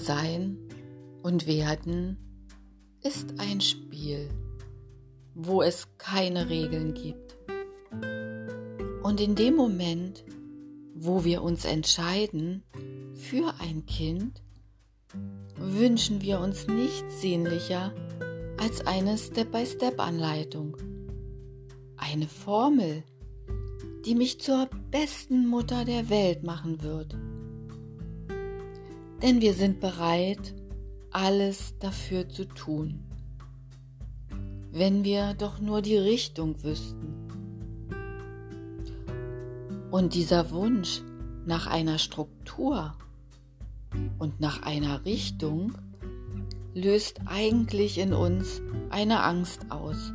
Sein und Werden ist ein Spiel, wo es keine Regeln gibt. Und in dem Moment, wo wir uns entscheiden für ein Kind, wünschen wir uns nichts sehnlicher als eine Step-by-Step-Anleitung. Eine Formel, die mich zur besten Mutter der Welt machen wird. Denn wir sind bereit, alles dafür zu tun, wenn wir doch nur die Richtung wüssten. Und dieser Wunsch nach einer Struktur und nach einer Richtung löst eigentlich in uns eine Angst aus.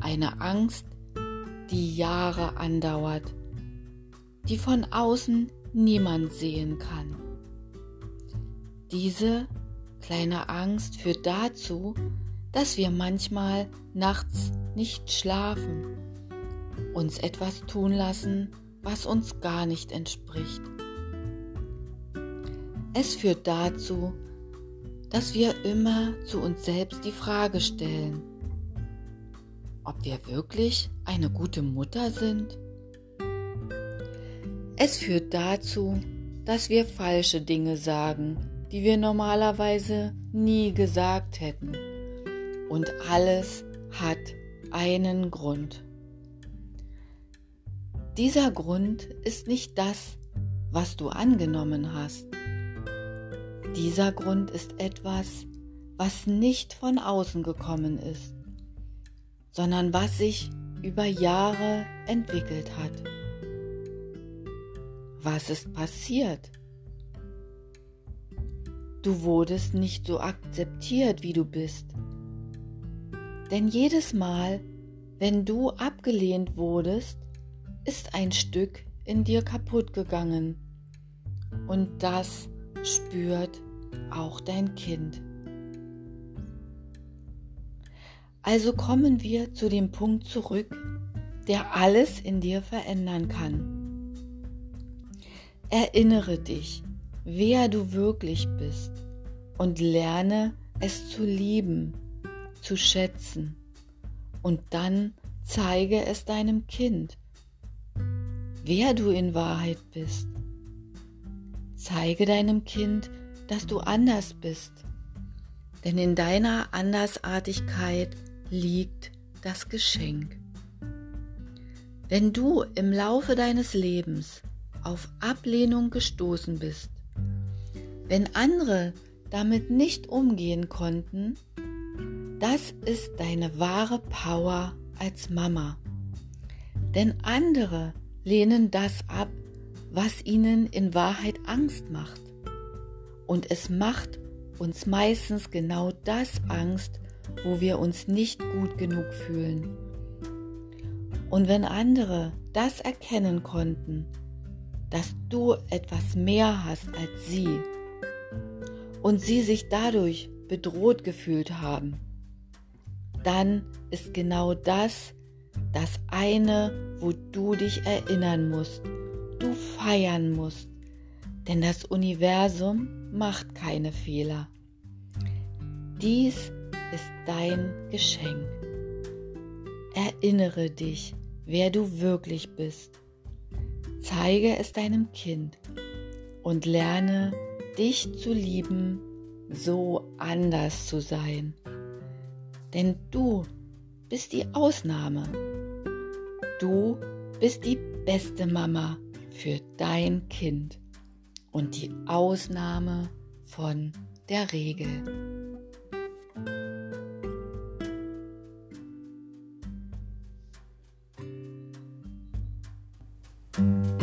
Eine Angst, die Jahre andauert, die von außen niemand sehen kann. Diese kleine Angst führt dazu, dass wir manchmal nachts nicht schlafen, uns etwas tun lassen, was uns gar nicht entspricht. Es führt dazu, dass wir immer zu uns selbst die Frage stellen, ob wir wirklich eine gute Mutter sind. Es führt dazu, dass wir falsche Dinge sagen, die wir normalerweise nie gesagt hätten. Und alles hat einen Grund. Dieser Grund ist nicht das, was du angenommen hast. Dieser Grund ist etwas, was nicht von außen gekommen ist, sondern was sich über Jahre entwickelt hat. Was ist passiert? Du wurdest nicht so akzeptiert, wie du bist. Denn jedes Mal, wenn du abgelehnt wurdest, ist ein Stück in dir kaputt gegangen. Und das spürt auch dein Kind. Also kommen wir zu dem Punkt zurück, der alles in dir verändern kann. Erinnere dich, wer du wirklich bist und lerne es zu lieben, zu schätzen und dann zeige es deinem Kind, wer du in Wahrheit bist. Zeige deinem Kind, dass du anders bist, denn in deiner Andersartigkeit liegt das Geschenk. Wenn du im Laufe deines Lebens auf Ablehnung gestoßen bist, wenn andere damit nicht umgehen konnten, das ist deine wahre Power als Mama. Denn andere lehnen das ab, was ihnen in Wahrheit Angst macht. Und es macht uns meistens genau das Angst, wo wir uns nicht gut genug fühlen. Und wenn andere das erkennen konnten, dass du etwas mehr hast als sie und sie sich dadurch bedroht gefühlt haben, dann ist genau das das eine, wo du dich erinnern musst, du feiern musst, denn das Universum macht keine Fehler. Dies ist dein Geschenk. Erinnere dich, wer du wirklich bist. Zeige es deinem Kind und lerne dich zu lieben, so anders zu sein. Denn du bist die Ausnahme. Du bist die beste Mama für dein Kind und die Ausnahme von der Regel. thank